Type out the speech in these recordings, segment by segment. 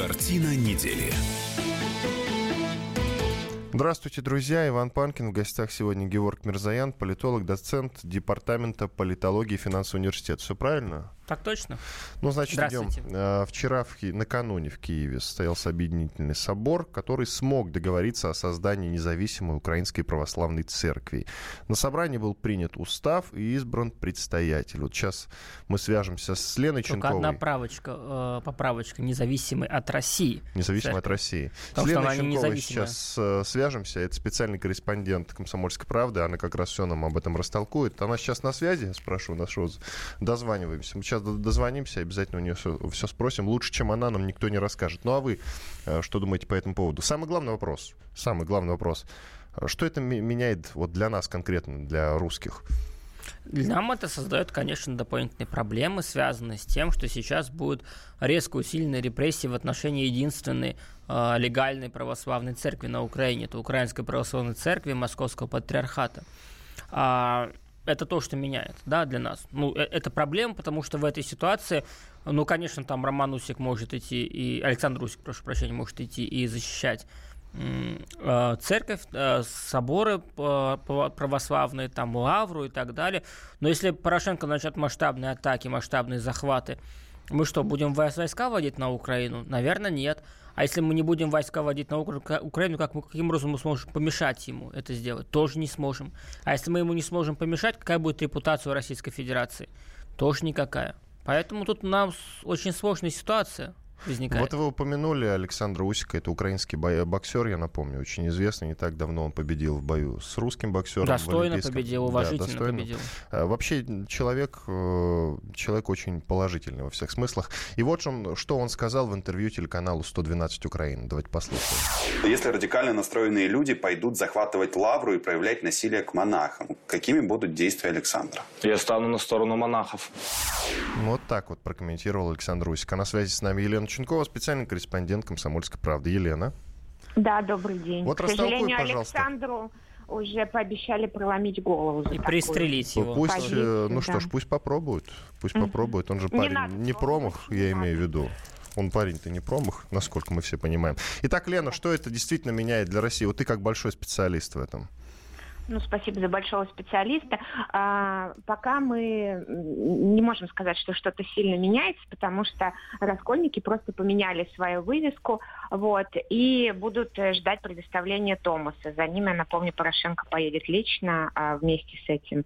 Картина недели. Здравствуйте, друзья. Иван Панкин. В гостях сегодня Георг Мирзаян, политолог, доцент Департамента политологии и финансового университета. Все правильно? Так точно. Ну, значит, идем. Э, вчера, в, накануне в Киеве состоялся объединительный собор, который смог договориться о создании независимой Украинской Православной Церкви. На собрании был принят устав и избран предстоятель. Вот сейчас мы свяжемся с Леной Только Ченковой. одна правочка, э, поправочка, независимой от России. Независимой от России. Потому с Леной Ченковой сейчас э, свяжемся. Это специальный корреспондент «Комсомольской правды». Она как раз все нам об этом растолкует. Она сейчас на связи, спрошу, нашего дозваниваемся. Мы сейчас дозвонимся, обязательно у нее все, спросим. Лучше, чем она, нам никто не расскажет. Ну а вы э, что думаете по этому поводу? Самый главный вопрос. Самый главный вопрос. Что это меняет вот для нас конкретно, для русских? Нам это создает, конечно, дополнительные проблемы, связанные с тем, что сейчас будут резко усилены репрессии в отношении единственной э, легальной православной церкви на Украине. Это Украинской православной церкви Московского патриархата. А, это то, что меняет, да, для нас. Ну, это проблема, потому что в этой ситуации, ну, конечно, там Роман Усик может идти, и Александр Усик, прошу прощения, может идти и защищать церковь, соборы православные, там лавру и так далее. Но если Порошенко начнет масштабные атаки, масштабные захваты, мы что, будем войска вводить на Украину? Наверное, нет. А если мы не будем войска вводить на Украину, как мы, каким образом мы сможем помешать ему это сделать? Тоже не сможем. А если мы ему не сможем помешать, какая будет репутация у Российской Федерации? Тоже никакая. Поэтому тут у нас очень сложная ситуация возникает. Вот вы упомянули Александра Усика, это украинский боксер, я напомню, очень известный, не так давно он победил в бою с русским боксером. Достойно победил, уважительно да, достойно. победил. А, вообще человек, э, человек очень положительный во всех смыслах. И вот он, что он сказал в интервью телеканалу 112 Украины. Давайте послушаем. Если радикально настроенные люди пойдут захватывать лавру и проявлять насилие к монахам, какими будут действия Александра? Я стану на сторону монахов. Вот так вот прокомментировал Александр Усик. А на связи с нами Елена Ченкова, специальный корреспондент «Комсомольской правды». Елена. Да, добрый день. Вот К сожалению, пожалуйста. Александру уже пообещали проломить голову. и пристрелить его. Пусть, э, Позицию, ну да. что ж, пусть попробуют. Пусть mm попробуют. Он же парень не, не промах, я имею в виду. Он парень-то не промах, насколько мы все понимаем. Итак, Лена, что это действительно меняет для России? Вот ты как большой специалист в этом. Ну, спасибо за большого специалиста. А, пока мы не можем сказать, что что-то сильно меняется, потому что раскольники просто поменяли свою вывеску, вот, и будут ждать предоставления Томаса. За ними, напомню, Порошенко поедет лично а, вместе с этим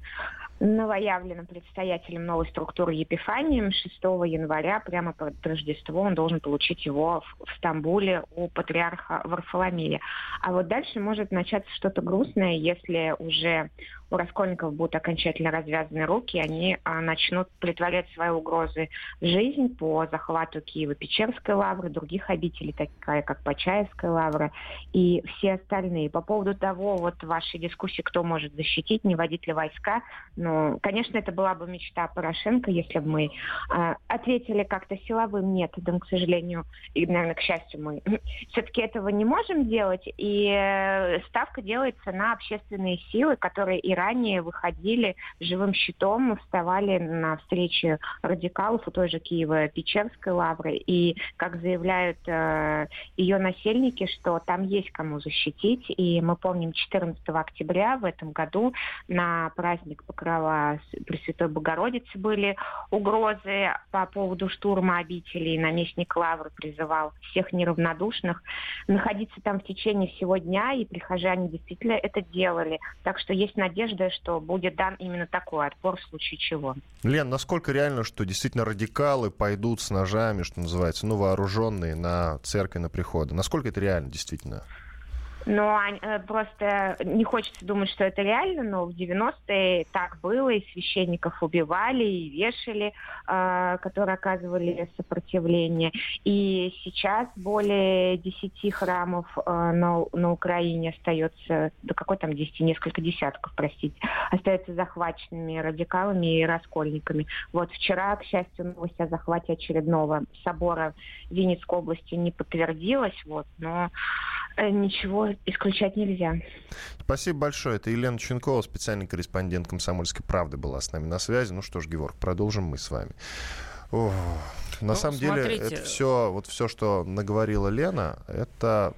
новоявленным предстоятелем новой структуры Епифанием 6 января, прямо под Рождество, он должен получить его в, в Стамбуле у патриарха Варфоломея. А вот дальше может начаться что-то грустное, если уже у раскольников будут окончательно развязаны руки, они а, начнут притворять свои угрозы в жизнь по захвату Киева-Печерской лавры, других обителей, такая как Почаевская лавра и все остальные. По поводу того, вот вашей дискуссии, кто может защитить, не водить ли войска, ну, конечно, это была бы мечта Порошенко, если бы мы э, ответили как-то силовым методом, к сожалению, и, наверное, к счастью, мы все-таки этого не можем делать, и э, ставка делается на общественные силы, которые и ранее выходили живым щитом, вставали на встречи радикалов у той же Киева-Печерской лавры, и, как заявляют э, ее насельники, что там есть кому защитить, и мы помним 14 октября в этом году на праздник Покрова Пресвятой Богородицы были угрозы по поводу штурма обителей. Наместник Лавры призывал всех неравнодушных находиться там в течение всего дня, и прихожане действительно это делали. Так что есть надежда, что будет дан именно такой отпор в случае чего. Лен, насколько реально, что действительно радикалы пойдут с ножами, что называется, ну, вооруженные на церкви, на приходы? Насколько это реально действительно? Но э, просто не хочется думать, что это реально, но в 90-е так было, и священников убивали, и вешали, э, которые оказывали сопротивление. И сейчас более 10 храмов э, на, на Украине остается, да какой там 10, несколько десятков, простите, остаются захваченными радикалами и раскольниками. Вот вчера, к счастью, новость о захвате очередного собора Винницкой области не подтвердилась, вот, но ничего исключать нельзя. Спасибо большое. Это Елена Ченкова, специальный корреспондент «Комсомольской правды» была с нами на связи. Ну что ж, Георг, продолжим мы с вами. О, На ну, самом смотрите... деле, это все, вот все, что наговорила Лена, это,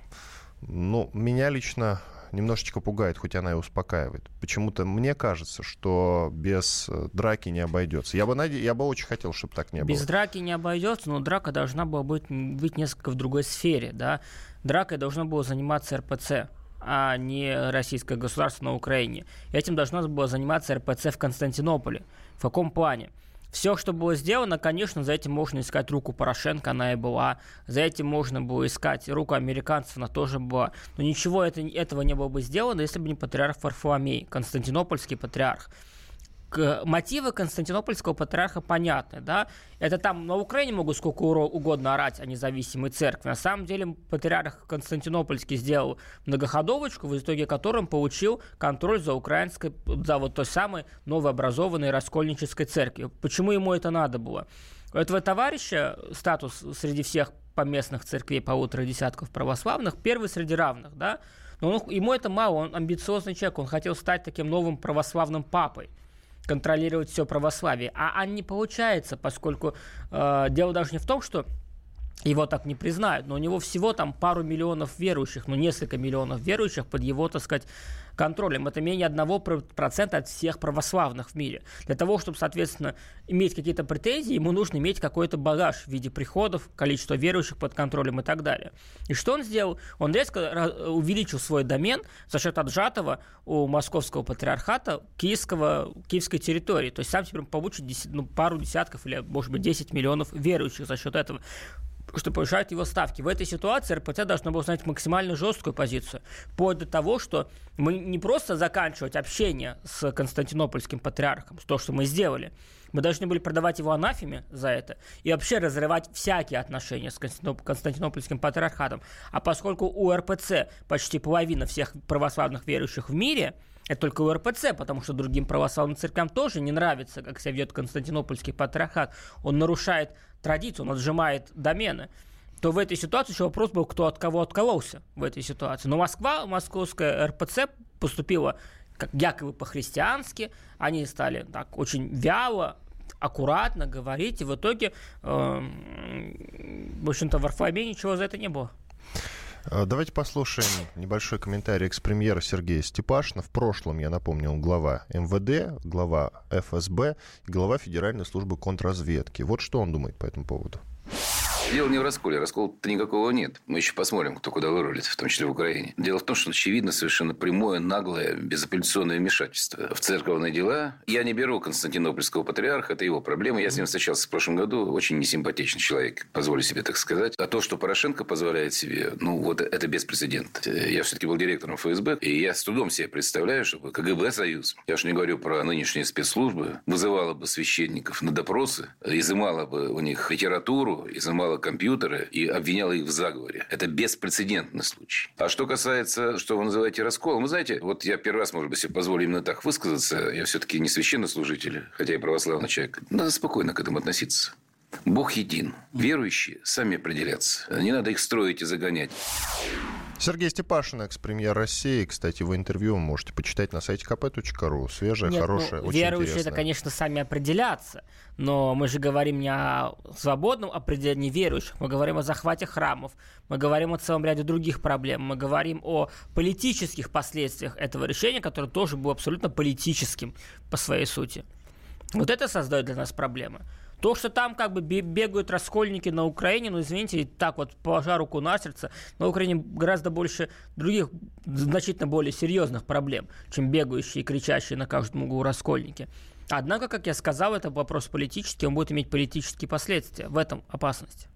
ну, меня лично немножечко пугает, хоть она и успокаивает. Почему-то мне кажется, что без э, драки не обойдется. Я бы, наде... я бы очень хотел, чтобы так не без было. Без драки не обойдется, но драка должна была быть, быть несколько в другой сфере. Да? Дракой должно было заниматься РПЦ а не российское государство на Украине. Этим должно было заниматься РПЦ в Константинополе. В каком плане? Все, что было сделано, конечно, за этим можно искать руку Порошенко, она и была. За этим можно было искать руку американцев, она тоже была. Но ничего это, этого не было бы сделано, если бы не патриарх Варфоломей, константинопольский патриарх мотивы Константинопольского патриарха понятны, да, это там на Украине могут сколько угодно орать о независимой церкви. На самом деле патриарх Константинопольский сделал многоходовочку, в итоге которым получил контроль за украинской, за вот той самой новообразованной раскольнической церкви. Почему ему это надо было? У этого товарища статус среди всех поместных церквей полутора десятков православных первый среди равных, да, но он, ему это мало, он амбициозный человек, он хотел стать таким новым православным папой контролировать все православие. А, а не получается, поскольку э, дело даже не в том, что его так не признают, но у него всего там пару миллионов верующих, ну несколько миллионов верующих под его, так сказать, контролем. Это менее 1% от всех православных в мире. Для того, чтобы, соответственно, иметь какие-то претензии, ему нужно иметь какой-то багаж в виде приходов, количество верующих под контролем и так далее. И что он сделал? Он резко увеличил свой домен за счет отжатого у московского патриархата киевского, киевской территории. То есть сам теперь получит ну, пару десятков или, может быть, 10 миллионов верующих за счет этого что повышают его ставки. В этой ситуации РПЦ должно было занять максимально жесткую позицию. Вплоть до того, что мы не просто заканчивать общение с Константинопольским патриархом, то, что мы сделали, мы должны были продавать его анафеме за это и вообще разрывать всякие отношения с Константинопольским патриархатом. А поскольку у РПЦ почти половина всех православных верующих в мире – это только у РПЦ, потому что другим православным церквям тоже не нравится, как себя ведет Константинопольский патриархат. Он нарушает традицию, он отжимает домены то в этой ситуации еще вопрос был, кто от кого откололся в этой ситуации. Но Москва, московская РПЦ поступила как якобы по-христиански, они стали так очень вяло, аккуратно говорить, и в итоге, э, в общем-то, в Варфоломее ничего за это не было. Э, давайте послушаем небольшой комментарий экс-премьера Сергея Степашина. В прошлом, я напомнил, глава МВД, глава ФСБ глава Федеральной службы контрразведки. Вот что он думает по этому поводу. Дело не в расколе. Раскола-то никакого нет. Мы еще посмотрим, кто куда вырулит, в том числе в Украине. Дело в том, что очевидно совершенно прямое, наглое, безапелляционное вмешательство в церковные дела. Я не беру Константинопольского патриарха, это его проблема. Я с ним встречался в прошлом году. Очень несимпатичный человек, позволю себе так сказать. А то, что Порошенко позволяет себе, ну, вот это беспрецедентно. Я все-таки был директором ФСБ, и я с трудом себе представляю, чтобы КГБ Союз, я уж не говорю про нынешние спецслужбы, вызывала бы священников на допросы, изымала бы у них литературу, изымала хакала компьютеры и обвиняла их в заговоре. Это беспрецедентный случай. А что касается, что вы называете расколом, вы знаете, вот я первый раз, может быть, себе позволю именно так высказаться. Я все-таки не священнослужитель, хотя и православный человек. Надо спокойно к этому относиться. Бог един. Верующие сами определятся. Не надо их строить и загонять. Сергей Степашин, экс-премьер России. Кстати, его интервью вы можете почитать на сайте kp.ru. Свежее, Нет, хорошее, ну, очень Верующие интересное. это, конечно, сами определятся. Но мы же говорим не о свободном определении верующих. Мы говорим о захвате храмов. Мы говорим о целом ряде других проблем. Мы говорим о политических последствиях этого решения, которое тоже было абсолютно политическим по своей сути. Вот это создает для нас проблемы. То, что там как бы бегают раскольники на Украине, ну, извините, так вот, положа руку на сердце, на Украине гораздо больше других, значительно более серьезных проблем, чем бегающие и кричащие на каждом углу раскольники. Однако, как я сказал, это вопрос политический, он будет иметь политические последствия. В этом опасность.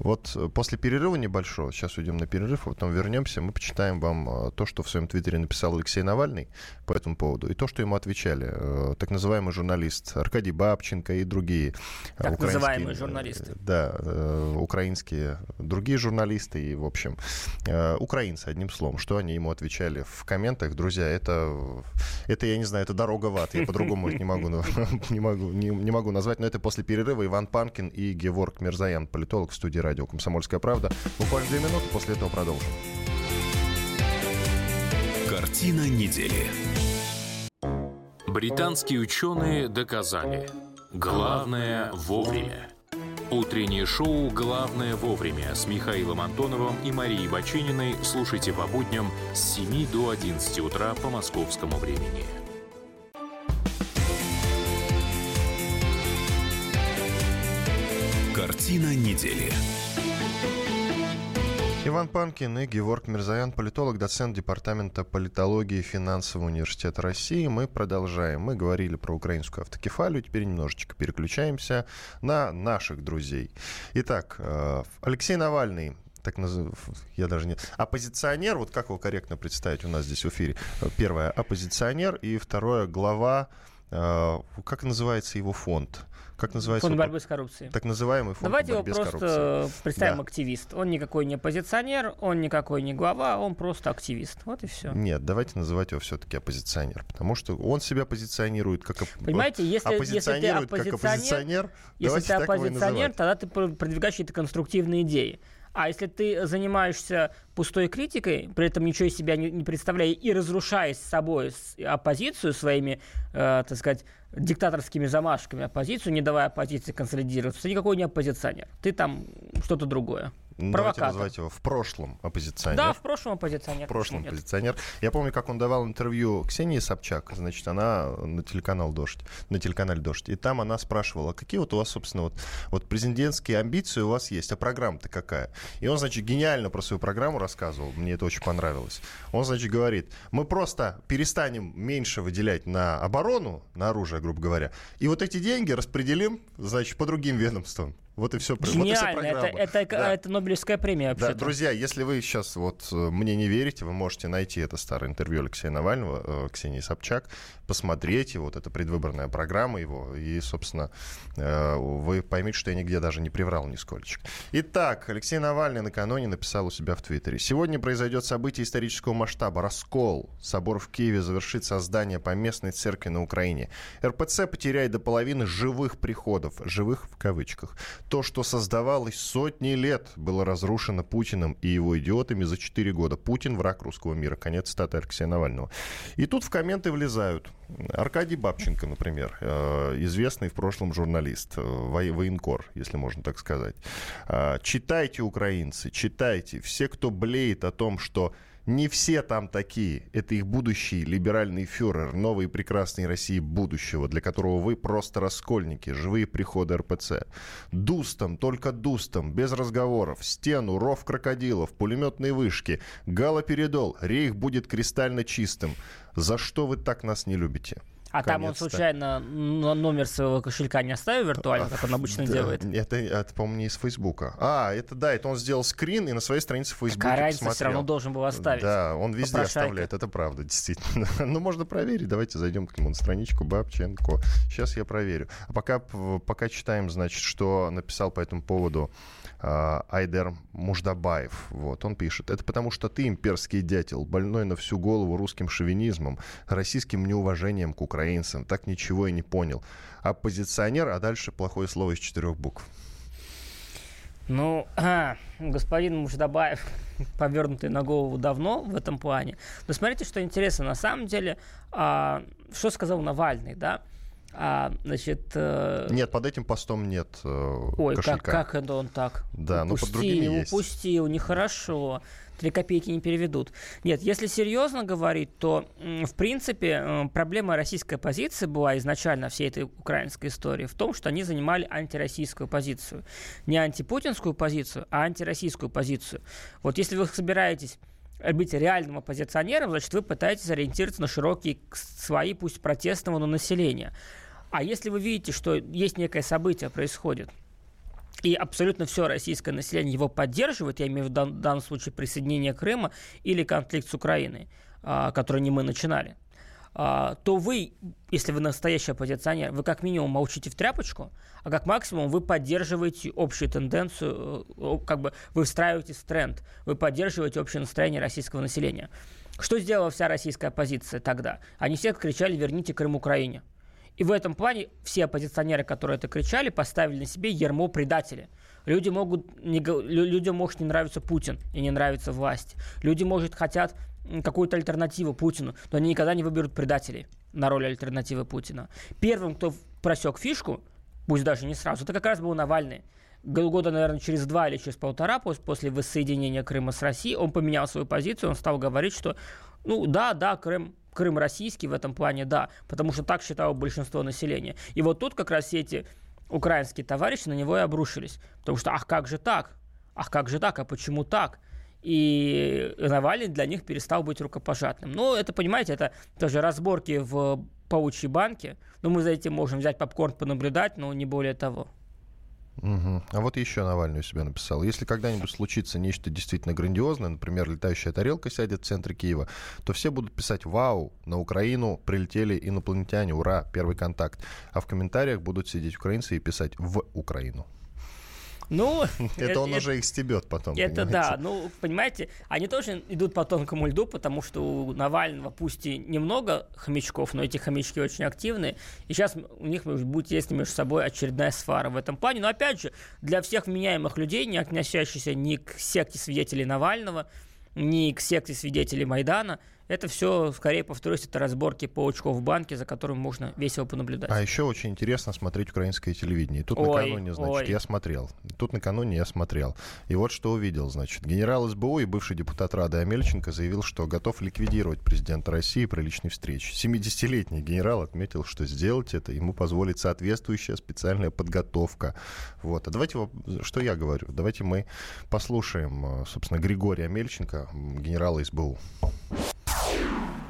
Вот э, после перерыва небольшого, сейчас уйдем на перерыв, а потом вернемся, мы почитаем вам э, то, что в своем твиттере написал Алексей Навальный по этому поводу, и то, что ему отвечали э, так называемый журналист Аркадий Бабченко и другие так называемые журналисты. Да, украинские другие журналисты и, в общем, украинцы, одним словом, что они ему отвечали в комментах. Друзья, это, это я не знаю, это дорога в ад, я по-другому не могу, не, могу, не, не могу назвать, но это после перерыва Иван Панкин и Геворг Мирзаян, политолог в студии радио «Комсомольская правда». Буквально две минуты, после этого продолжим. Картина недели. Британские ученые доказали, главное вовремя. Утреннее шоу «Главное вовремя» с Михаилом Антоновым и Марией Бачининой слушайте по будням с 7 до 11 утра по московскому времени. Картина недели. Иван Панкин и Георг Мирзаян, политолог, доцент Департамента политологии Финансового университета России. Мы продолжаем. Мы говорили про украинскую автокефалию, теперь немножечко переключаемся на наших друзей. Итак, э, Алексей Навальный так называемый, я даже не... Оппозиционер, вот как его корректно представить у нас здесь в эфире? Первое, оппозиционер, и второе, глава, э, как называется его фонд? Как называется? Фонд борьбы с коррупцией. Так называемый фонд Давайте борьбы его с просто коррупцией. представим Да. активист. Он никакой не оппозиционер, он никакой не глава, он просто активист. Вот и все. Нет, давайте называть его все-таки оппозиционер, потому что он себя позиционирует как оп- Понимаете, если, если ты оппозиционирует как оппозиционер, оппозиционер, если ты оппозиционер, тогда ты пр- продвигаешь какие-то конструктивные идеи. А если ты занимаешься пустой критикой, при этом ничего из себя не, не представляя и разрушая с собой оппозицию своими, э, так сказать, диктаторскими замашками оппозицию, не давая оппозиции консолидироваться, ты никакой не оппозиционер. Ты там что-то другое. Ну, Давайте провокатор. называть его в прошлом оппозиционер. Да, в прошлом оппозиционер. в прошлом нет? оппозиционер. Я помню, как он давал интервью Ксении Собчак, значит, она на телеканал «Дождь», на телеканале «Дождь», и там она спрашивала, какие вот у вас, собственно, вот, вот президентские амбиции у вас есть, а программа-то какая? И он, значит, гениально про свою программу рассказывал, мне это очень понравилось. Он, значит, говорит, мы просто перестанем меньше выделять на оборону, на оружие, грубо говоря, и вот эти деньги распределим, значит, по другим ведомствам. Вот и все. Вот и Гениально. Это, это, Да. это Нобелевская премия Да, вообще. друзья, если вы сейчас вот э, мне не верите, вы можете найти это старое интервью Алексея Навального, э, Ксении Собчак, посмотреть его, вот эта предвыборная программа его, и, собственно, э, вы поймете, что я нигде даже не приврал нисколько. Итак, Алексей Навальный накануне написал у себя в Твиттере. Сегодня произойдет событие исторического масштаба. Раскол. Собор в Киеве завершит создание поместной церкви на Украине. РПЦ потеряет до половины живых приходов. Живых в кавычках. То, что создавалось сотни лет, было разрушено Путиным и его идиотами за 4 года. Путин – враг русского мира. Конец цитаты Алексея Навального. И тут в комменты влезают Аркадий Бабченко, например, э, известный в прошлом журналист, э, военкор, если можно так сказать. Э, Читайте, украинцы, читайте. Все, кто блеет о том, что не все там такие. Это их будущий либеральный фюрер, новой прекрасной России будущего, для которого вы просто раскольники, живые приходы РПЦ. Дустом, только дустом, без разговоров, стену, ров крокодилов, пулеметные вышки, галоперидол, рейх будет кристально чистым. За что вы так нас не любите? А там он случайно номер своего кошелька не оставил виртуально, как он обычно Да, делает? Это, это, по-моему, не из Фейсбука. А, это да, это он сделал скрин и на своей странице в Фейсбуке Какая разница, все равно должен был оставить. Да, он везде Попрошайка. оставляет, это правда, действительно. Ну, можно проверить, давайте зайдем к нему на страничку Бабченко. Сейчас я проверю. А пока, пока читаем, значит, что написал по этому поводу Айдер Муждабаев. Вот, он пишет. Это потому, что ты имперский дятел, больной на всю голову русским шовинизмом, российским неуважением к украинцам, так ничего и не понял. Оппозиционер, а дальше плохое слово из четырех букв. Ну, а, господин Муждабаев, повернутый на голову давно в этом плане. Но смотрите, что интересно. На самом деле, а, что сказал Навальный, да? А, значит, э, Нет, под этим постом нет э, ой, как, кошелька. как это он так? Да, но под упустил, другими есть. упустил, нехорошо. Три копейки не переведут. Нет, если серьезно говорить, то, в принципе, м, проблема российской позиции была изначально всей этой украинской истории в том, что они занимали антироссийскую позицию. Не антипутинскую позицию, а антироссийскую позицию. Вот если вы собираетесь быть реальным оппозиционером, значит, вы пытаетесь ориентироваться на широкие свои, пусть протестного, но населения. А если вы видите, что есть некое событие происходит, и абсолютно все российское население его поддерживает, я имею в виду данном случае присоединение Крыма или конфликт с Украиной, а, который не мы начинали, то вы, если вы настоящий оппозиционер, вы как минимум молчите в тряпочку, а как максимум вы поддерживаете общую тенденцию, э, как бы вы встраиваетесь в тренд, вы поддерживаете общее настроение российского населения. Что сделала вся российская оппозиция тогда? Они все кричали «верните Крым Украине». И в этом плане все оппозиционеры, которые это кричали, поставили на себе ермо предателя. Люди могут не, людям может не нравиться Путин и не нравится власть. Люди, может, хотят какую-то альтернативу Путину, но они никогда не выберут предателей на роль альтернативы Путина. Первым, кто просек фишку, пусть даже не сразу, это как раз был Навальный. Года, наверное, через два или через полтора после воссоединения Крыма с Россией он поменял свою позицию, он стал говорить, что ну да, да, Крым, Крым российский в этом плане, да, потому что так считало большинство населения. И вот тут как раз все эти украинские товарищи на него и обрушились. Потому что, ах, как же так? Ах, как же так? А почему так? И Навальный для них перестал быть рукопожатным. Ну, это, понимаете, это тоже разборки в паучьей банке. Ну, мы за этим можем взять попкорн, понаблюдать, но не более того. Угу. А вот еще Навальный у себя написал. Если когда-нибудь случится нечто действительно грандиозное, например, летающая тарелка сядет в центре Киева, то все будут писать «Вау! На Украину прилетели инопланетяне! Ура! Первый контакт!» А в комментариях будут сидеть украинцы и писать «В Украину». Ну, это он уже их стебет потом. Это да. Ну, понимаете, они тоже идут по тонкому льду, потому что у Навального пусть и немного хомячков, но эти хомячки очень активные. И сейчас у них будет есть между собой очередная свара в этом плане. Но опять же, для всех вменяемых людей, не относящихся ни к секте свидетелей Навального, ни к секте свидетелей Майдана, это все, скорее повторюсь, это разборки паучков в банке, за которым можно весело понаблюдать. А еще очень интересно смотреть украинское телевидение. Тут ой, накануне, значит, ой. я смотрел. Тут накануне я смотрел. И вот что увидел, значит. Генерал СБУ и бывший депутат Рады Амельченко заявил, что готов ликвидировать президента России при личной встрече. 70-летний генерал отметил, что сделать это ему позволит соответствующая специальная подготовка. Вот. А давайте, что я говорю, давайте мы послушаем, собственно, Григория Амельченко, генерала СБУ.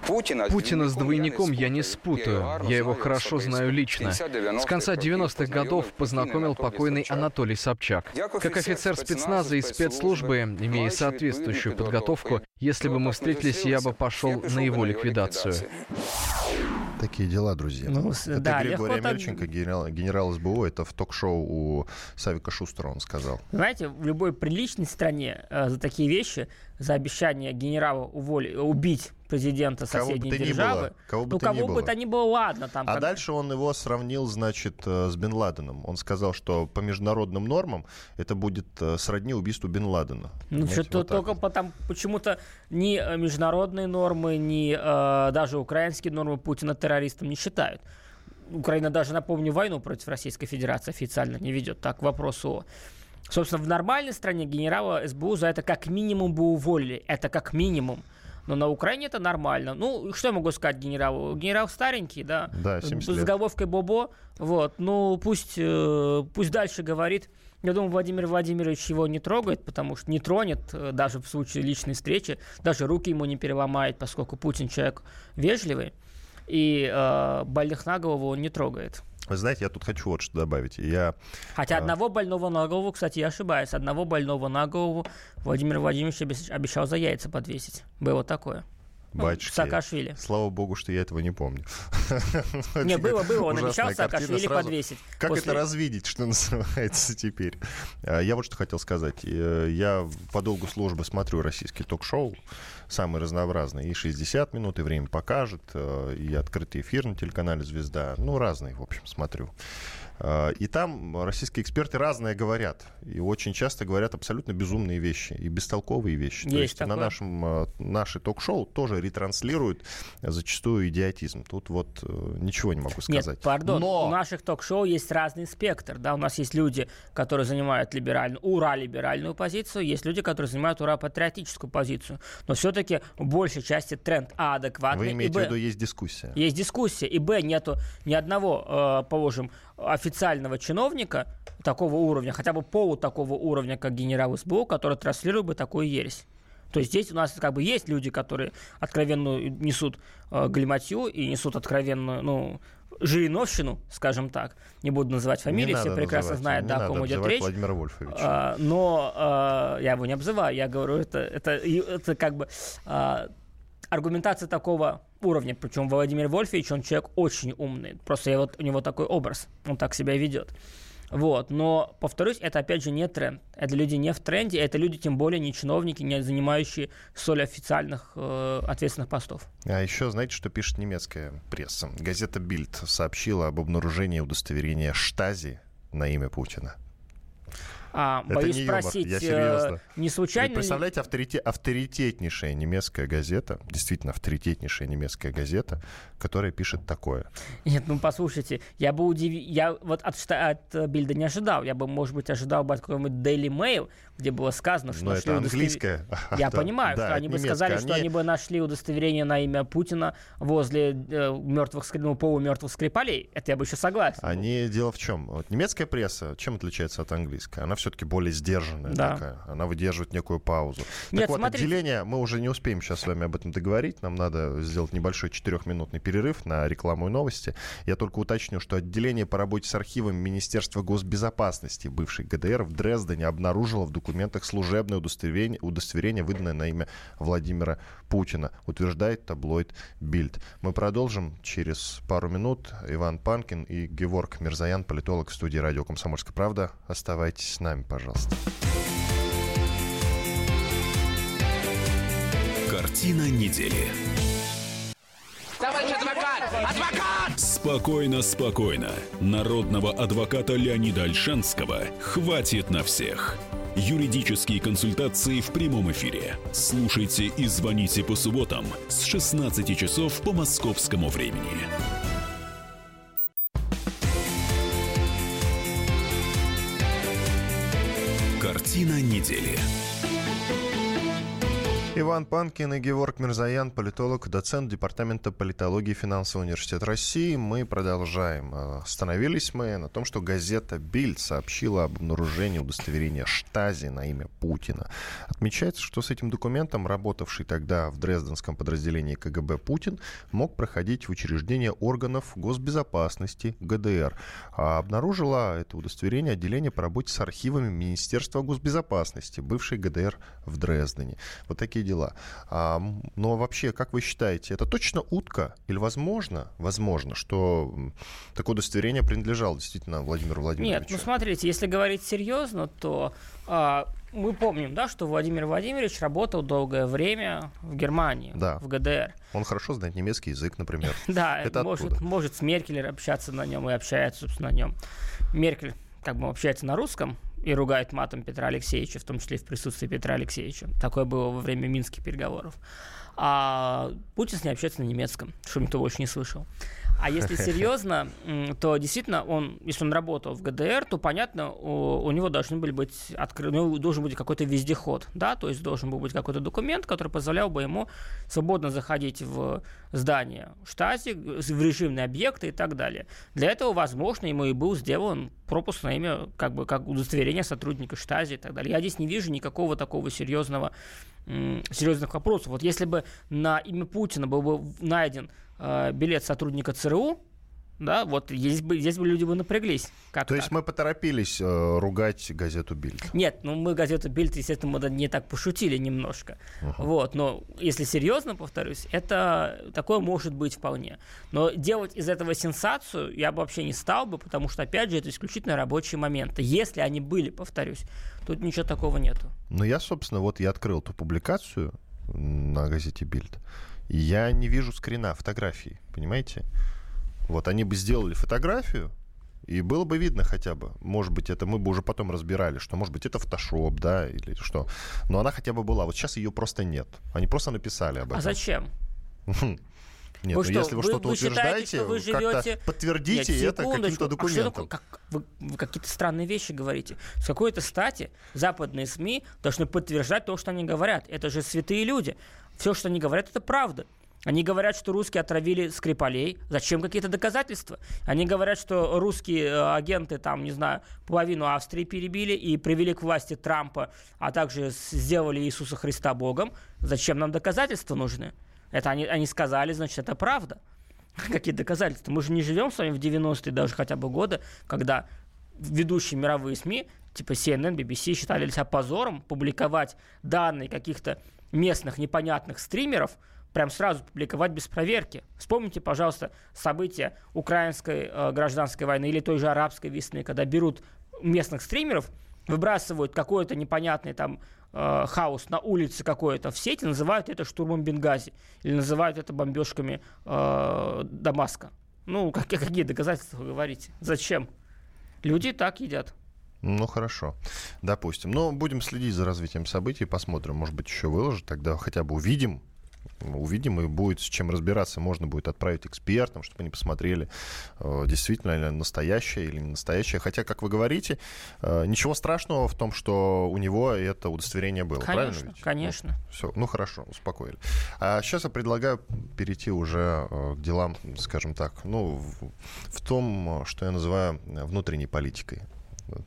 Путина, Путина с двойником я не спутаю. Я его хорошо знаю лично. С конца 90-х годов познакомил покойный Анатолий Собчак. Как офицер спецназа и спецслужбы, имея соответствующую подготовку, если бы мы встретились, я бы пошел на его ликвидацию. Такие дела, друзья. Ну, это да, Григорий Амельченко, так... генерал, генерал СБУ, это в ток-шоу у Савика Шустера он сказал. Знаете, в любой приличной стране э, за такие вещи, за обещание генерала уволить, убить президента соседней кого бы державы. Было, кого бы ну, кого бы то ни было, ладно. Там, а как... дальше он его сравнил, значит, э, с Бен Ладеном. Он сказал, что по международным нормам это будет э, сродни убийству Бен Ладена. Ну, что-то вот только вот. потому, почему-то ни э, международные нормы, ни э, даже украинские нормы Путина террористом не считают. Украина даже, напомню, войну против Российской Федерации официально не ведет. Так, к вопросу о... Собственно, в нормальной стране генерала СБУ за это как минимум бы уволили. Это как минимум. Но на Украине это нормально. Ну, что я могу сказать генералу? Генерал старенький, да? Да, 70 лет. С головкой Бобо. Вот. Ну, пусть, э, пусть дальше говорит. Я думаю, Владимир Владимирович его не трогает, потому что не тронет э, даже в случае личной встречи. Даже руки ему не переломает, поскольку Путин человек вежливый. И э, больных на голову он не трогает. Вы знаете, я тут хочу вот что добавить. Я, Хотя а... одного больного на голову, кстати, я ошибаюсь, одного больного на голову Владимир Владимирович обещал за яйца подвесить. Было такое. Ну, Батюшки. Саакашвили. Слава богу, что я этого не помню. Не, было, было. Он обещал Саакашвили подвесить. Как это развидеть, что называется теперь? А, я вот что хотел сказать. Э, я по долгу службы смотрю российские ток-шоу, самые разнообразные. И 60 минут, и время покажет, э, и открытый эфир на телеканале «Звезда». Ну, разные, в общем, смотрю. А, и там российские эксперты разные говорят. И очень часто говорят абсолютно безумные вещи и бестолковые вещи. Есть То есть такое. на нашем а, наши ток-шоу тоже ретранслируют зачастую идиотизм. Тут вот э, ничего не могу сказать. Нет, пардон, Но... у наших ток-шоу есть разный спектр. Да? У нас есть люди, которые занимают либеральную, ура-либеральную позицию, есть люди, которые занимают ура-патриотическую позицию. Но все-таки в большей части тренд А адекватный. Вы имеете в виду, есть дискуссия? Есть дискуссия. И Б, нету ни одного, э, положим, официального чиновника такого уровня, хотя бы полу такого уровня, как генерал СБУ, который транслирует бы такую ересь. То есть здесь у нас как бы есть люди, которые откровенно несут э, галиматью и несут откровенную, ну, Жириновщину, скажем так. Не буду называть фамилии, не все прекрасно называть, знают, да, о ком идет речь. Владимира Вольфовича. А, но а, я его не обзываю, я говорю, это, это, это как бы а, аргументация такого уровня. Причем Владимир Вольфович, он человек очень умный. Просто вот, у него такой образ, он так себя ведет. Вот. Но, повторюсь, это опять же не тренд. Это люди не в тренде, это люди тем более не чиновники, не занимающие столь официальных э, ответственных постов. А еще знаете, что пишет немецкая пресса? Газета Бильд сообщила об обнаружении удостоверения Штази на имя Путина. А, это боюсь не спросить, юмор, я серьезно. Э, не случайно... Вы представляете, авторитет, авторитетнейшая немецкая газета, действительно авторитетнейшая немецкая газета, которая пишет такое. Нет, ну послушайте, я бы удивил, я вот от, от Бильда не ожидал, я бы, может быть, ожидал бы от какого-нибудь Daily Mail, где было сказано, что Но нашли это английское. Я понимаю, да, что они бы сказали, что они бы нашли удостоверение на имя Путина возле э, мертвых, ну, полумертвых Скрипалей. Это я бы еще согласен. Они, дело в чем? Вот немецкая пресса, чем отличается от английской? Она все-таки более сдержанная да. такая. Она выдерживает некую паузу. Нет, так вот, смотрите... отделение, мы уже не успеем сейчас с вами об этом договорить. Нам надо сделать небольшой четырехминутный перерыв на рекламу и новости. Я только уточню, что отделение по работе с архивами Министерства госбезопасности бывшей ГДР в Дрездене обнаружило в документах служебное удостоверение, удостоверение выданное на имя Владимира Путина, утверждает таблоид Бильд. Мы продолжим через пару минут. Иван Панкин и Геворг Мирзаян, политолог в студии радио «Комсомольская правда». Оставайтесь с нами, пожалуйста. Картина недели. Товарищ адвокат! Адвокат! Спокойно, спокойно. Народного адвоката Леонида Альшанского хватит на всех. Юридические консультации в прямом эфире. Слушайте и звоните по субботам с 16 часов по московскому времени. Картина недели. Иван Панкин и Георг Мирзаян, политолог, доцент Департамента политологии Финансового университета России. Мы продолжаем. Э, остановились мы на том, что газета «Бильд» сообщила об обнаружении удостоверения Штази на имя Путина. Отмечается, что с этим документом работавший тогда в Дрезденском подразделении КГБ Путин мог проходить в учреждение органов госбезопасности ГДР. А обнаружило это удостоверение отделение по работе с архивами Министерства госбезопасности бывшей ГДР в Дрездене. Вот такие такие дела. А, но вообще, как вы считаете, это точно утка? Или возможно, возможно, что такое удостоверение принадлежало действительно Владимиру Владимировичу? Нет, ну смотрите, если говорить серьезно, то а, мы помним, да, что Владимир Владимирович работал долгое время в Германии, да. в ГДР. Он хорошо знает немецкий язык, например. Да, это может, может с Меркель общаться на нем и общается, собственно, на нем. Меркель как бы общается на русском, и ругает матом Петра Алексеевича, в том числе в присутствии Петра Алексеевича. Такое было во время минских переговоров. А Путин с ней общается на немецком, что никто больше не слышал. А если серьезно, то действительно он, если он работал в ГДР, то понятно, у, у него должны были быть открыты, у него должен быть какой-то вездеход, да, то есть должен был быть какой-то документ, который позволял бы ему свободно заходить в здание штази, в режимные объекты и так далее. Для этого, возможно, ему и был сделан пропуск на имя, как бы, как удостоверение сотрудника штази и так далее. Я здесь не вижу никакого такого серьезного серьезных вопросов. Вот если бы на имя Путина был бы найден э, билет сотрудника ЦРУ, да, вот здесь бы, здесь бы люди бы напряглись. Как То так? есть мы поторопились э, ругать газету Бильд? Нет, ну мы газету Бильд, естественно, мы не так пошутили немножко. Uh-huh. Вот, но если серьезно, повторюсь, это такое может быть вполне. Но делать из этого сенсацию я бы вообще не стал бы, потому что, опять же, это исключительно рабочие моменты. Если они были, повторюсь, тут ничего такого нету. Ну я, собственно, вот я открыл эту публикацию на газете Бильд. Я не вижу скрина фотографии, понимаете? Вот они бы сделали фотографию, и было бы видно хотя бы. Может быть, это мы бы уже потом разбирали, что, может быть, это фотошоп, да, или что. Но она хотя бы была. Вот сейчас ее просто нет. Они просто написали об а этом. А зачем? Нет, вы ну что, если вы, вы что-то утверждаете, что вы живете... подтвердите Нет, это каким-то документом. А как, вы, вы какие-то странные вещи говорите. С какой-то стати западные СМИ должны подтверждать то, что они говорят. Это же святые люди. Все, что они говорят, это правда. Они говорят, что русские отравили Скрипалей. Зачем какие-то доказательства? Они говорят, что русские э, агенты, там, не знаю, половину Австрии перебили и привели к власти Трампа, а также сделали Иисуса Христа Богом. Зачем нам доказательства нужны? Это они, они сказали, значит, это правда. Какие доказательства? Мы же не живем с вами в 90-е даже хотя бы годы, когда ведущие мировые СМИ, типа CNN, BBC, считали себя позором публиковать данные каких-то местных непонятных стримеров, прям сразу публиковать без проверки. Вспомните, пожалуйста, события украинской э, гражданской войны или той же арабской весны, когда берут местных стримеров, выбрасывают какой-то непонятный там э, хаос на улице какой-то в сети, называют это штурмом Бенгази или называют это бомбежками э, Дамаска. Ну, как, какие доказательства вы говорите? Зачем? Люди так едят. Ну, хорошо. Допустим. Но будем следить за развитием событий, посмотрим. Может быть, еще выложат, тогда хотя бы увидим, увидим, и будет с чем разбираться. Можно будет отправить экспертам, чтобы они посмотрели, э, действительно ли настоящее или не настоящее. Хотя, как вы говорите, э, ничего страшного в том, что у него это удостоверение было. Конечно, правильно ведь? конечно. Ну, все, ну хорошо, успокоили. А сейчас я предлагаю перейти уже э, к делам, скажем так, ну, в, в том, что я называю внутренней политикой.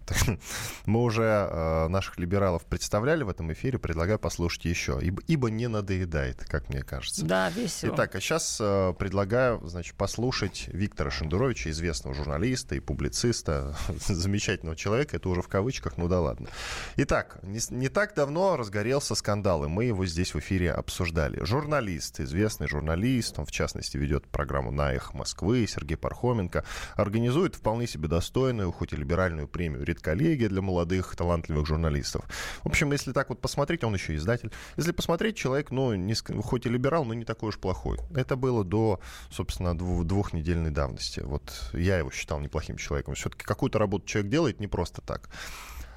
Мы уже э, наших либералов представляли в этом эфире, предлагаю послушать еще, ибо, не надоедает, как мне кажется. Да, весело. Итак, а сейчас э, предлагаю, значит, послушать Виктора Шендуровича, известного журналиста и публициста, замечательного человека, это уже в кавычках, ну да ладно. Итак, не, не так давно разгорелся скандал, и мы его здесь в эфире обсуждали. Журналист, известный журналист, он в частности ведет программу «На их Москвы», Сергей Пархоменко, организует вполне себе достойную, хоть и либеральную премию премию «Редколлегия» для молодых, талантливых журналистов. В общем, если так вот посмотреть, он еще издатель. Если посмотреть, человек, ну, не, хоть и либерал, но не такой уж плохой. Это было до, собственно, двух, двухнедельной давности. Вот я его считал неплохим человеком. Все-таки какую-то работу человек делает не просто так.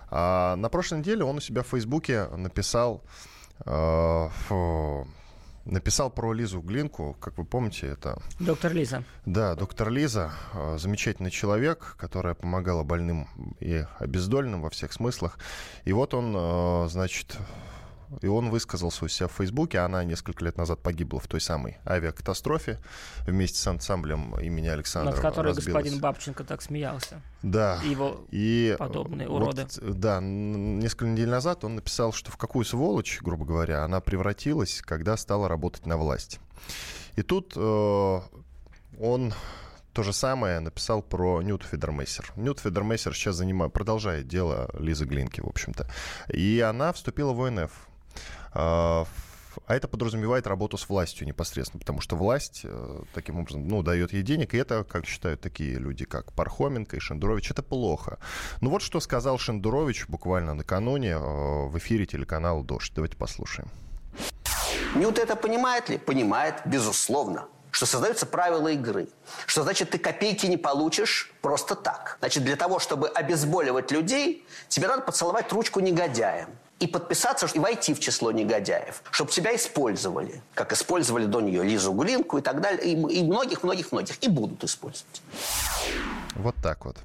А на прошлой неделе он у себя в Фейсбуке написал... Э, написал про Лизу Глинку, как вы помните, это... Доктор Лиза. Да, доктор Лиза, э, замечательный человек, которая помогала больным и обездольным во всех смыслах. И вот он, э, значит, и он высказался у себя в Фейсбуке. Она несколько лет назад погибла в той самой авиакатастрофе вместе с ансамблем имени Александра. Над которой разбилась. господин Бабченко так смеялся. Да. И его и подобные уроды. Вот, да, несколько недель назад он написал, что в какую сволочь, грубо говоря, она превратилась, когда стала работать на власть. И тут э, он то же самое написал про Нют Федермессер. Нют Федермессер сейчас занимает, продолжает дело Лизы Глинки, в общем-то. И она вступила в ОНФ. А, а это подразумевает работу с властью непосредственно, потому что власть э, таким образом ну, дает ей денег, и это, как считают такие люди, как Пархоменко и Шендурович, это плохо. Ну вот что сказал Шендурович буквально накануне э, в эфире телеканала «Дождь». Давайте послушаем. Нют это понимает ли? Понимает, безусловно что создаются правила игры. Что значит, ты копейки не получишь просто так. Значит, для того, чтобы обезболивать людей, тебе надо поцеловать ручку негодяям и подписаться и войти в число негодяев, чтобы тебя использовали, как использовали до нее Лизу Гулинку и так далее, и многих-многих-многих, и будут использовать. Вот так вот.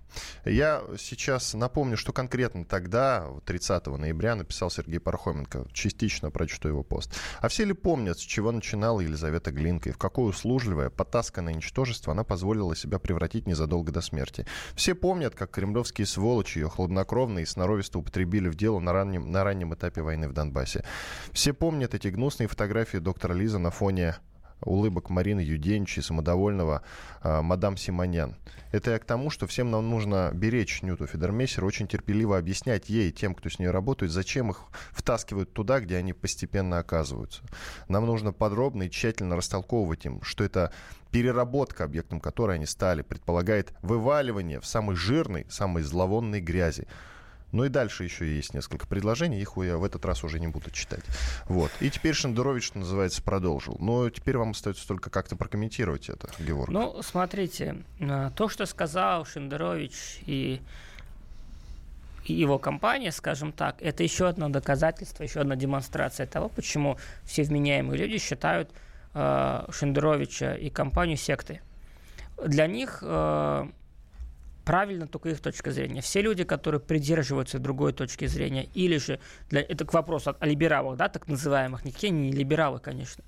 Я сейчас напомню, что конкретно тогда, 30 ноября, написал Сергей Пархоменко. Частично прочту его пост. А все ли помнят, с чего начинала Елизавета Глинка и в какое услужливое, потасканное ничтожество она позволила себя превратить незадолго до смерти? Все помнят, как кремлевские сволочи ее хладнокровно и сноровисто употребили в дело на раннем, на раннем этапе войны в Донбассе. Все помнят эти гнусные фотографии доктора Лиза на фоне улыбок Марины Юденчи, самодовольного э, мадам Симонян. Это я к тому, что всем нам нужно беречь Нюту Федермессер, очень терпеливо объяснять ей, тем, кто с ней работает, зачем их втаскивают туда, где они постепенно оказываются. Нам нужно подробно и тщательно растолковывать им, что это переработка, объектом которой они стали, предполагает вываливание в самой жирной, самой зловонной грязи. Ну и дальше еще есть несколько предложений, их я в этот раз уже не буду читать. Вот. И теперь Шендерович, что называется, продолжил. Но теперь вам остается только как-то прокомментировать это, Георг. Ну, смотрите, э, то, что сказал Шендерович и его компания, скажем так, это еще одно доказательство, еще одна демонстрация того, почему все вменяемые люди считают э, Шендеровича и компанию сектой. Для них э, правильно только их точка зрения. Все люди, которые придерживаются другой точки зрения, или же, для, это к вопросу о либералах, да, так называемых, никакие не либералы, конечно,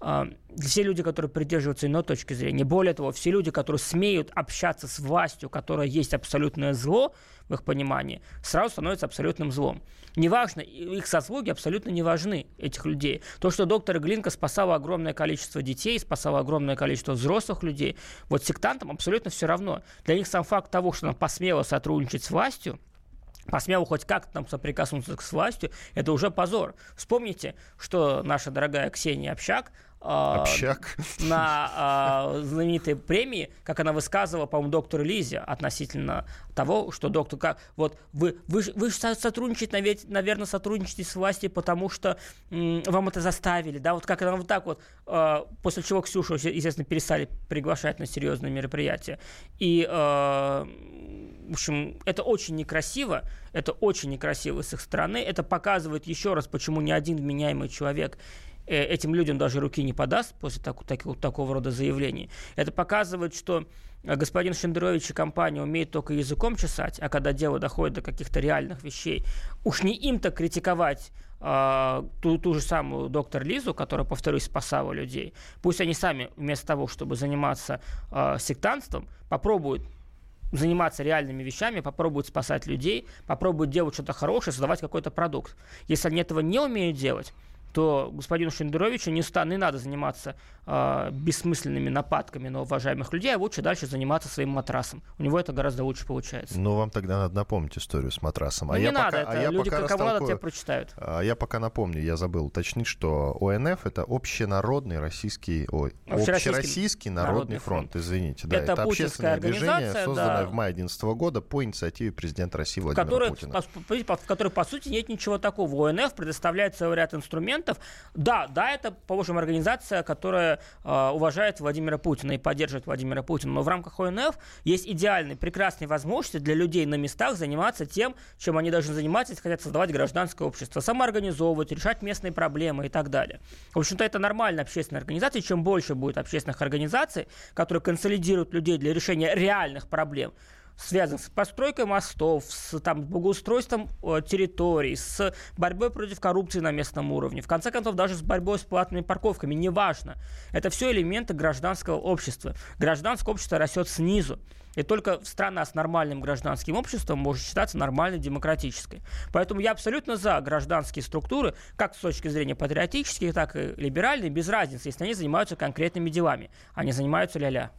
все люди, которые придерживаются иной точки зрения. Более того, все люди, которые смеют общаться с властью, которая есть абсолютное зло, в их понимании, сразу становятся абсолютным злом. Неважно, их заслуги абсолютно не важны, этих людей. То, что доктор Глинка спасала огромное количество детей, спасала огромное количество взрослых людей, вот сектантам абсолютно все равно. Для них сам факт того, что она посмела сотрудничать с властью, посмел хоть как-то там соприкоснуться с властью, это уже позор. Вспомните, что наша дорогая Ксения Общак а, Общак. на а, знаменитой премии, как она высказывала, по-моему, доктору Лизе относительно того, что доктор, как, вот вы, вы, вы сотрудничаете, наверное, сотрудничаете с властью, потому что м, вам это заставили, да, вот как она вот так вот, э, после чего Ксюшу, естественно, перестали приглашать на серьезные мероприятия. И э, в общем, это очень некрасиво, это очень некрасиво с их стороны. Это показывает еще раз, почему ни один вменяемый человек э, этим людям даже руки не подаст после так, так, такого рода заявлений. Это показывает, что господин Шендерович и компания умеют только языком чесать, а когда дело доходит до каких-то реальных вещей, уж не им-то критиковать э, ту, ту же самую доктор Лизу, которая, повторюсь, спасала людей. Пусть они сами вместо того, чтобы заниматься э, сектантством, попробуют заниматься реальными вещами, попробуют спасать людей, попробуют делать что-то хорошее, создавать какой-то продукт. Если они этого не умеют делать, то господину Шендеровичу не, ста, не надо заниматься э, бессмысленными нападками на уважаемых людей, а лучше дальше заниматься своим матрасом. У него это гораздо лучше получается. Ну, вам тогда надо напомнить историю с матрасом. Ну, а не я надо, пока, это а я люди, пока кому надо, растолкую. те прочитают. А Я пока напомню, я забыл уточнить, что ОНФ это общенародный российский, ой, Общероссийский общероссийский народный, народный фронт. фронт. Извините, да, Это это, общественное движение, созданное да. в мае 2011 года по инициативе президента России в Владимира которой, Путина. по, по- в которой, по сути, нет ничего такого. ОНФ предоставляет целый ряд инструментов. Да, да, это, по-вашему, организация, которая э, уважает Владимира Путина и поддерживает Владимира Путина. Но в рамках ОНФ есть идеальные, прекрасные возможности для людей на местах заниматься тем, чем они должны заниматься, если хотят создавать гражданское общество, самоорганизовывать, решать местные проблемы и так далее. В общем-то, это нормальная общественная организация. Чем больше будет общественных организаций, которые консолидируют людей для решения реальных проблем, связанных с постройкой мостов, с там, благоустройством э, территорий, с борьбой против коррупции на местном уровне, в конце концов, даже с борьбой с платными парковками, неважно. Это все элементы гражданского общества. Гражданское общество растет снизу. И только страна с нормальным гражданским обществом может считаться нормальной демократической. Поэтому я абсолютно за гражданские структуры, как с точки зрения патриотических, так и либеральной, без разницы, если они занимаются конкретными делами, а не занимаются ля-ля.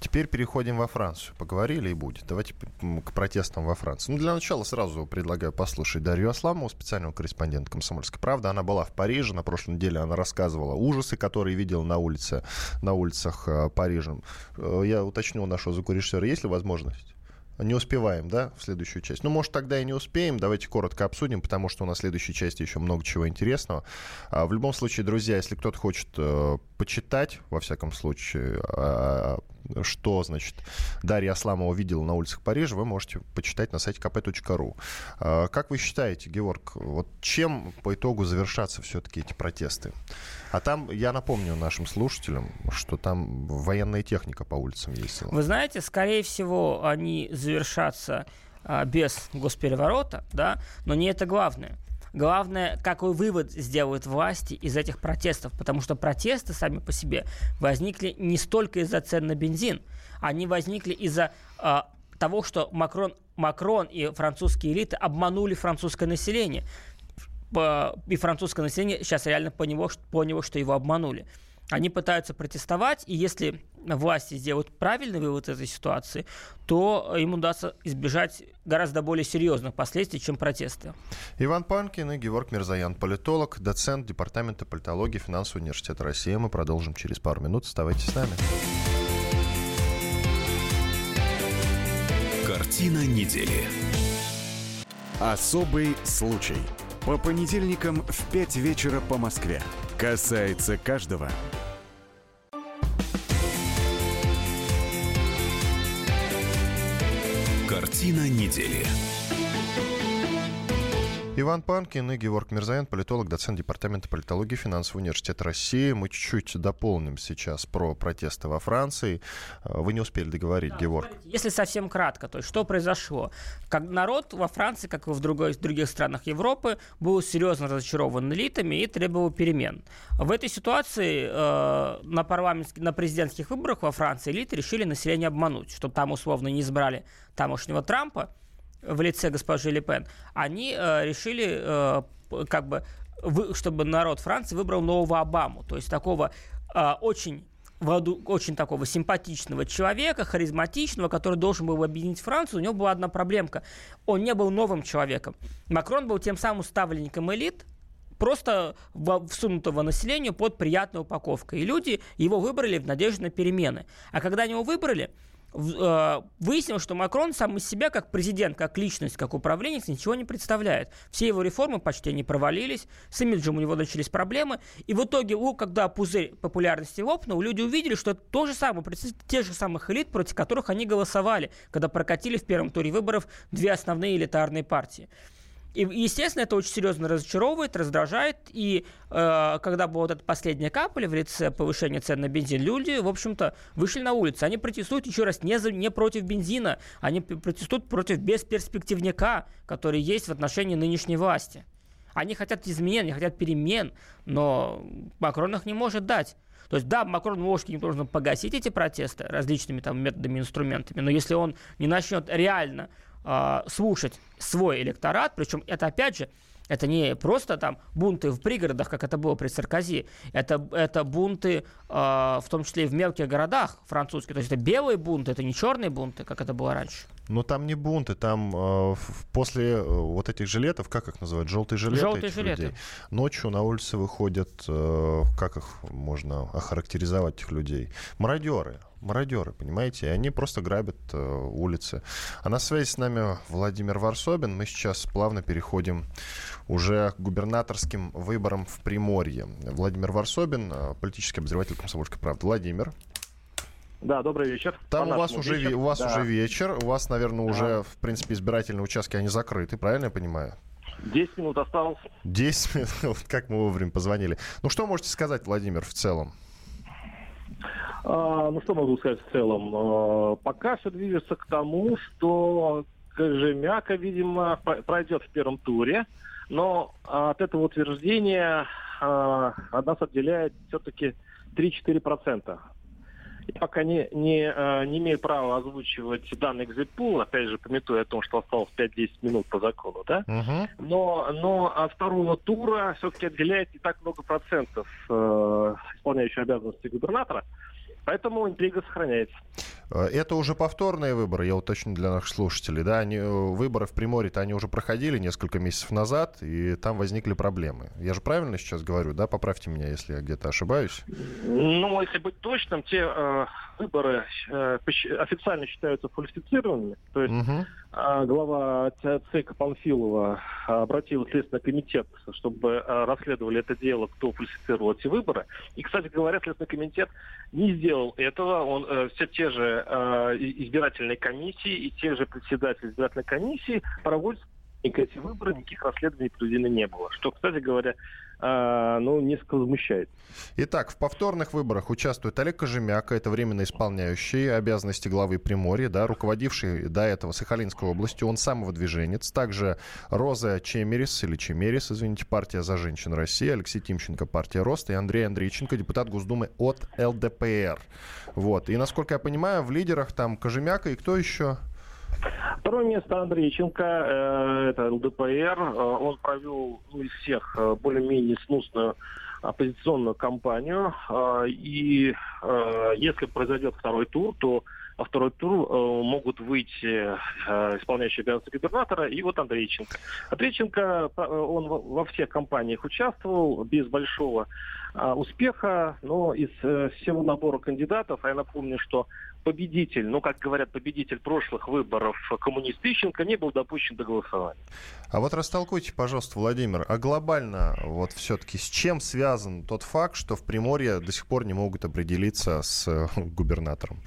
Теперь переходим во Францию. Поговорили и будет. Давайте к протестам во Франции. Ну, для начала сразу предлагаю послушать Дарью Асламову, специального корреспондента «Комсомольской правды». Она была в Париже. На прошлой неделе она рассказывала ужасы, которые видела на, улице, на улицах э, Парижа. Э, Я уточнил у нашего звукорежиссера, есть ли возможность? Не успеваем, да, в следующую часть? Ну, может, тогда и не успеем. Давайте коротко обсудим, потому что у нас в следующей части еще много чего интересного. А, в любом случае, друзья, если кто-то хочет э, почитать, во всяком случае, а, что, значит, Дарья Асламова видела на улицах Парижа, вы можете почитать на сайте kp.ru. А, как вы считаете, Георг, вот чем по итогу завершатся все-таки эти протесты? А там, я напомню нашим слушателям, что там военная техника по улицам ездила. Вы знаете, скорее всего, они завершатся а, без госпереворота, да, но не это главное. Главное, какой вывод сделают власти из этих протестов, потому что протесты сами по себе возникли не столько из-за цен на бензин, они возникли из-за а, того, что Макрон, Макрон и французские элиты обманули французское население. По- И французское население сейчас реально поняло, что- поняло, что его обманули. Они пытаются протестовать, и если власти сделают правильный вывод этой ситуации, то им удастся избежать гораздо более серьезных последствий, чем протесты. Иван Панкин и Георг Мирзаян, политолог, доцент Департамента политологии Финансового университета России. Мы продолжим через пару минут. Оставайтесь с нами. Картина недели. Особый случай. По понедельникам в 5 вечера по Москве. Касается каждого. Картина недели. Иван Панкин и Георг Мирзаян, политолог, доцент Департамента политологии Финансового университета России. Мы чуть-чуть дополним сейчас про протесты во Франции. А, Вы не успели договорить, Георг. Если совсем кратко, то есть что произошло? Как народ во Франции, как и в другой- других странах Европы, был серьезно разочарован элитами и требовал перемен. В этой ситуации э, на, парламентских, на президентских выборах во Франции элиты решили население обмануть, чтобы там условно не избрали тамошнего Трампа в лице госпожи Ле Пен. Они э, решили э, как бы вы- чтобы народ Франции выбрал нового Обаму, то есть такого э, очень очень такого симпатичного человека, харизматичного, который должен был объединить Францию, у него была одна проблемка. Он не был новым человеком. Макрон был тем самым ставленником элит, просто всунутого населению под приятной упаковкой. И люди его выбрали в надежде на перемены. А когда они его выбрали, выяснилось, что Макрон сам из себя, как президент, как личность, как управленец, ничего не представляет. Все его реформы почти не провалились, с имиджем у него начались проблемы, и в итоге, когда пузырь популярности лопнул, люди увидели, что это то же самое, представители тех же самых элит, против которых они голосовали, когда прокатили в первом туре выборов две основные элитарные партии. И, естественно, это очень серьезно разочаровывает, раздражает. И э, когда была вот эта последняя капля в лице повышения цен на бензин, люди, в общем-то, вышли на улицу. Они протестуют, еще раз, не, за, не против бензина, они протестуют против бесперспективника, который есть в отношении нынешней власти. Они хотят изменений, они хотят перемен, но Макрон их не может дать. То есть, да, Макрон может каким-то образом погасить эти протесты различными там методами, инструментами, но если он не начнет реально э, слушать свой электорат, причем это опять же это не просто там бунты в пригородах, как это было при Саркози. Это, это бунты, э, в том числе и в мелких городах французских. То есть это белые бунты, это не черные бунты, как это было раньше. Но там не бунты, там э, после вот этих жилетов, как их называют, желтые жилеты. Желтые жилеты. Людей. Ночью на улице выходят, э, как их можно охарактеризовать этих людей? Мародеры мародеры, понимаете, и они просто грабят э, улицы. А на связи с нами Владимир Варсобин. Мы сейчас плавно переходим уже к губернаторским выборам в Приморье. Владимир Варсобин, э, политический обозреватель «Комсомольской правды». Владимимир. Да, добрый вечер. Там у вас, уже, вечер. у вас да. уже вечер. У вас, наверное, да. уже, в принципе, избирательные участки, они закрыты, правильно я понимаю? 10 минут осталось. 10 минут, как мы вовремя позвонили. Ну, что можете сказать, Владимир, в целом? А, ну, что могу сказать в целом? А, пока все движется к тому, что Кожемяка, видимо, пройдет в первом туре, но от этого утверждения а, от нас отделяет все-таки 3-4%. Я пока не, не, не имею права озвучивать данный экзитпул, опять же, пометуя о том, что осталось 5-10 минут по закону, да? Uh-huh. Но, но от второго тура все-таки отделяет не так много процентов э, исполняющих обязанности губернатора. Поэтому интрига сохраняется. Э, это уже повторные выборы, я уточню для наших слушателей. Да? Они, э, выборы в Приморье-то они уже проходили несколько месяцев назад, и там возникли проблемы. Я же правильно сейчас говорю, да? Поправьте меня, если я где-то ошибаюсь. Ну, если быть точным, те э, выборы э, официально считаются фальсифицированными. То есть угу. Э, глава ЦИКа Панфилова обратил в Следственный комитет, чтобы э, расследовали это дело, кто фальсифицировал эти выборы. И, кстати говоря, Следственный комитет не сделал этого. Он э, все те же избирательные комиссии и те же председатели избирательной комиссии проводят эти выборы, никаких расследований проведено не было. Что, кстати говоря, ну, несколько возмущает. Итак, в повторных выборах участвует Олег Кожемяка, это временно исполняющий обязанности главы Приморья, да, руководивший до этого Сахалинской областью, он самовыдвиженец. Также Роза Чемерис, или Чемерис, извините, партия «За женщин России», Алексей Тимченко, партия «Рост» и Андрей Андрейченко, депутат Госдумы от ЛДПР. Вот. И, насколько я понимаю, в лидерах там Кожемяка и кто еще? Второе место Андрейченко, э, это ЛДПР. Э, он провел ну, из всех э, более-менее сносную оппозиционную кампанию. И если произойдет второй тур, то во второй тур могут выйти исполняющий обязанности губернатора и вот Андрейченко. Андрейченко, он во всех кампаниях участвовал без большого успеха, но из всего набора кандидатов, а я напомню, что победитель, ну, как говорят, победитель прошлых выборов коммунист Ищенко не был допущен до голосования. А вот растолкуйте, пожалуйста, Владимир, а глобально вот все-таки с чем связан тот факт, что в Приморье до сих пор не могут определиться с э, губернатором?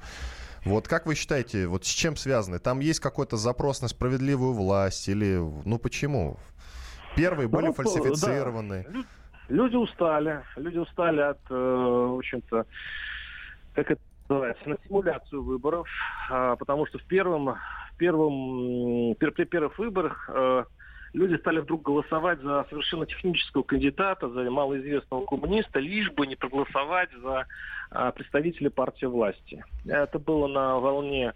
Вот как вы считаете, вот с чем связаны? Там есть какой-то запрос на справедливую власть или, ну, почему? Первые были ну, фальсифицированы. Да. Люди устали, люди устали от, э, в общем-то, как это называется, на симуляцию выборов, а, потому что в первом, в первом, при первых выборах а, люди стали вдруг голосовать за совершенно технического кандидата, за малоизвестного коммуниста, лишь бы не проголосовать за а, представителя партии власти. Это было на волне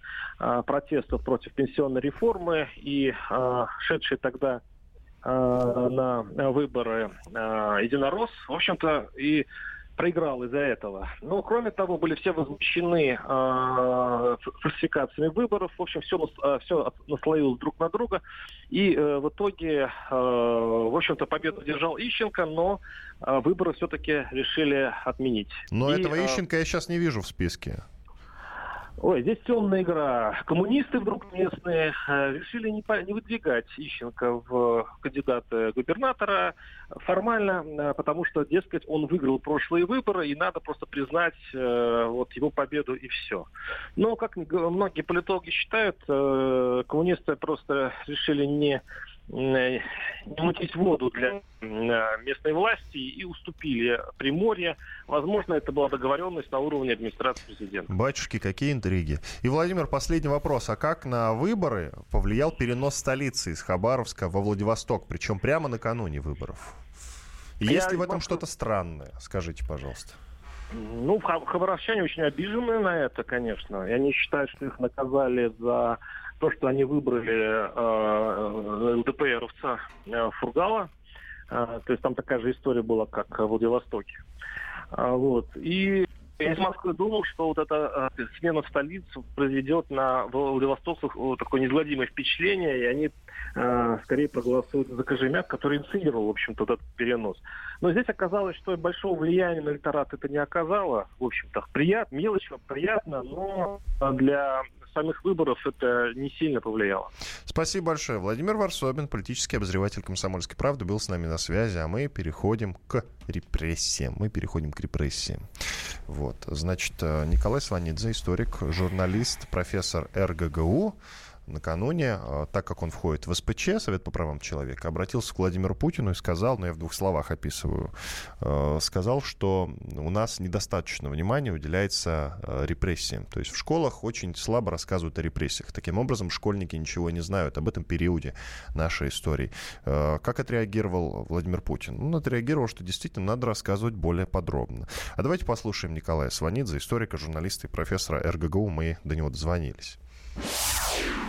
протестов против пенсионной реформы и шедшие тогда на выборы единорос, в общем-то, и проиграл из-за этого. Но, кроме того, были все возмущены э, фальсификациями выборов. В общем, все, э, все наслоилось друг на друга. И э, в итоге, э, в общем-то, победу держал Ищенко, но э, выборы все-таки решили отменить. Но и, этого Ищенко э, я сейчас не вижу в списке. Ой, здесь темная игра. Коммунисты вдруг местные э, решили не, по, не выдвигать Ищенко в кандидата губернатора формально, э, потому что, дескать, он выиграл прошлые выборы, и надо просто признать э, вот его победу и все. Но, как многие политологи считают, э, коммунисты просто решили не не мутить воду для местной власти и уступили Приморье. Возможно, это была договоренность на уровне администрации президента. Батюшки, какие интриги. И, Владимир, последний вопрос. А как на выборы повлиял перенос столицы из Хабаровска во Владивосток, причем прямо накануне выборов? Есть Я ли в этом что-то странное? Скажите, пожалуйста. Ну, хабаровчане очень обижены на это, конечно. Я не считаю, что их наказали за то, что они выбрали э, ЛДПРовца э, Фургала. Э, то есть там такая же история была, как в Владивостоке. Э, вот. И я из Москвы думал, что вот эта э, смена в столицу произведет на владивостокцев такое неизгладимое впечатление, и они э, скорее проголосуют за Кожемяк, который инициировал, в общем-то, этот перенос. Но здесь оказалось, что большого влияния на электорат это не оказало. В общем-то, приятно, мелочь, приятно, но для самих выборов это не сильно повлияло. Спасибо большое. Владимир Варсобин, политический обозреватель «Комсомольской правды», был с нами на связи, а мы переходим к репрессиям. Мы переходим к репрессиям. Вот. Значит, э, Николай Сванидзе, историк, журналист, профессор РГГУ, накануне, а, так как он входит в СПЧ, Совет по правам человека, обратился к Владимиру Путину и сказал, ну я в двух словах описываю, а, сказал, что у нас недостаточно внимания уделяется а, репрессиям. То есть в школах очень слабо рассказывают о репрессиях. Таким образом, школьники ничего не знают об этом периоде нашей истории. Как отреагировал Владимир Путин? Он отреагировал, что действительно надо рассказывать более подробно. А давайте послушаем Николая Сванидзе, историка, журналиста и профессора РГГУ. Мы до него дозвонились.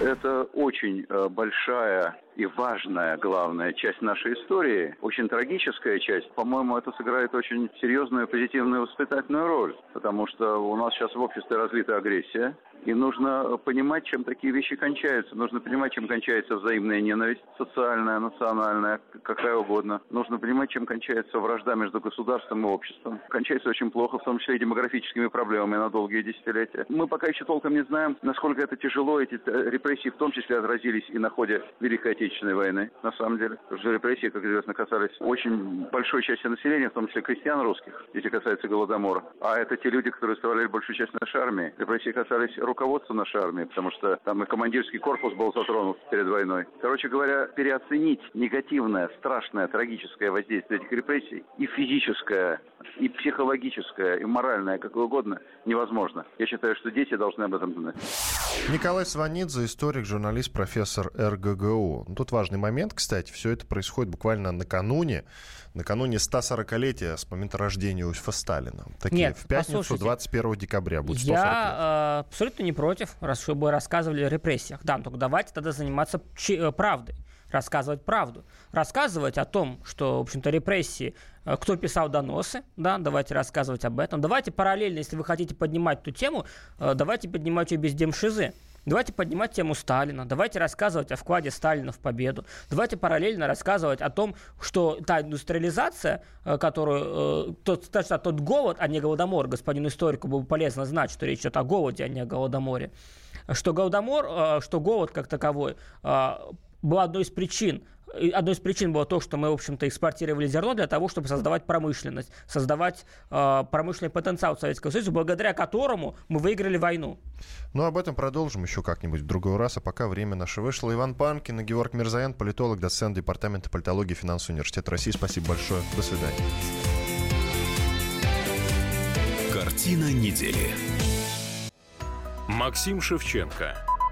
Это очень э, большая и важная, главная часть нашей истории, очень трагическая часть. По-моему, это сыграет очень серьезную позитивную воспитательную роль, потому что у нас сейчас в обществе развита агрессия, и нужно понимать, чем такие вещи кончаются. Нужно понимать, чем кончается взаимная ненависть, социальная, национальная, какая угодно. Нужно понимать, чем кончается вражда между государством и обществом. Кончается очень плохо, в том числе и демографическими проблемами на долгие десятилетия. Мы пока еще толком не знаем, насколько это тяжело. Эти репрессии в том числе отразились и на ходе Великой Отечественной войны, на самом деле. Потому что репрессии, как известно, касались очень большой части населения, в том числе крестьян русских, если касается Голодомора. А это те люди, которые составляли большую часть нашей армии. Репрессии касались руководства нашей армии, потому что там и командирский корпус был затронут перед войной. Короче говоря, переоценить негативное, страшное, трагическое воздействие этих репрессий и физическое, и психологическое, и моральное, как угодно, невозможно. Я считаю, что дети должны об этом знать. Николай Сванидзе, историк, журналист, профессор РГГУ. Ну, тут важный момент, кстати, все это происходит буквально накануне, накануне 140-летия с момента рождения Иосифа Сталина. Такие, Нет, в пятницу, послушайте, 21 декабря будет 140 Я э, абсолютно не против, раз чтобы рассказывали о репрессиях. Да, только давайте тогда заниматься э, правдой рассказывать правду. Рассказывать о том, что, в общем-то, репрессии, э, кто писал доносы, да, давайте рассказывать об этом. Давайте параллельно, если вы хотите поднимать эту тему, э, давайте поднимать ее без демшизы. Давайте поднимать тему Сталина, давайте рассказывать о вкладе Сталина в победу, давайте параллельно рассказывать о том, что та индустриализация, э, которую, тот, точно, тот голод, а не голодомор, господину историку было бы полезно знать, что речь идет о голоде, а не о голодоморе, что голодомор, что голод как таковой была одной из причин Одной из причин было то, что мы, в общем-то, экспортировали зерно для того, чтобы создавать промышленность, создавать э, промышленный потенциал Советского Союза, благодаря которому мы выиграли войну. Ну, об этом продолжим еще как-нибудь в другой раз, а пока время наше вышло. Иван Панкин и Георг Мирзаян, политолог, доцент Департамента политологии финансового университета России. Спасибо большое. До свидания. Картина недели. Максим Шевченко –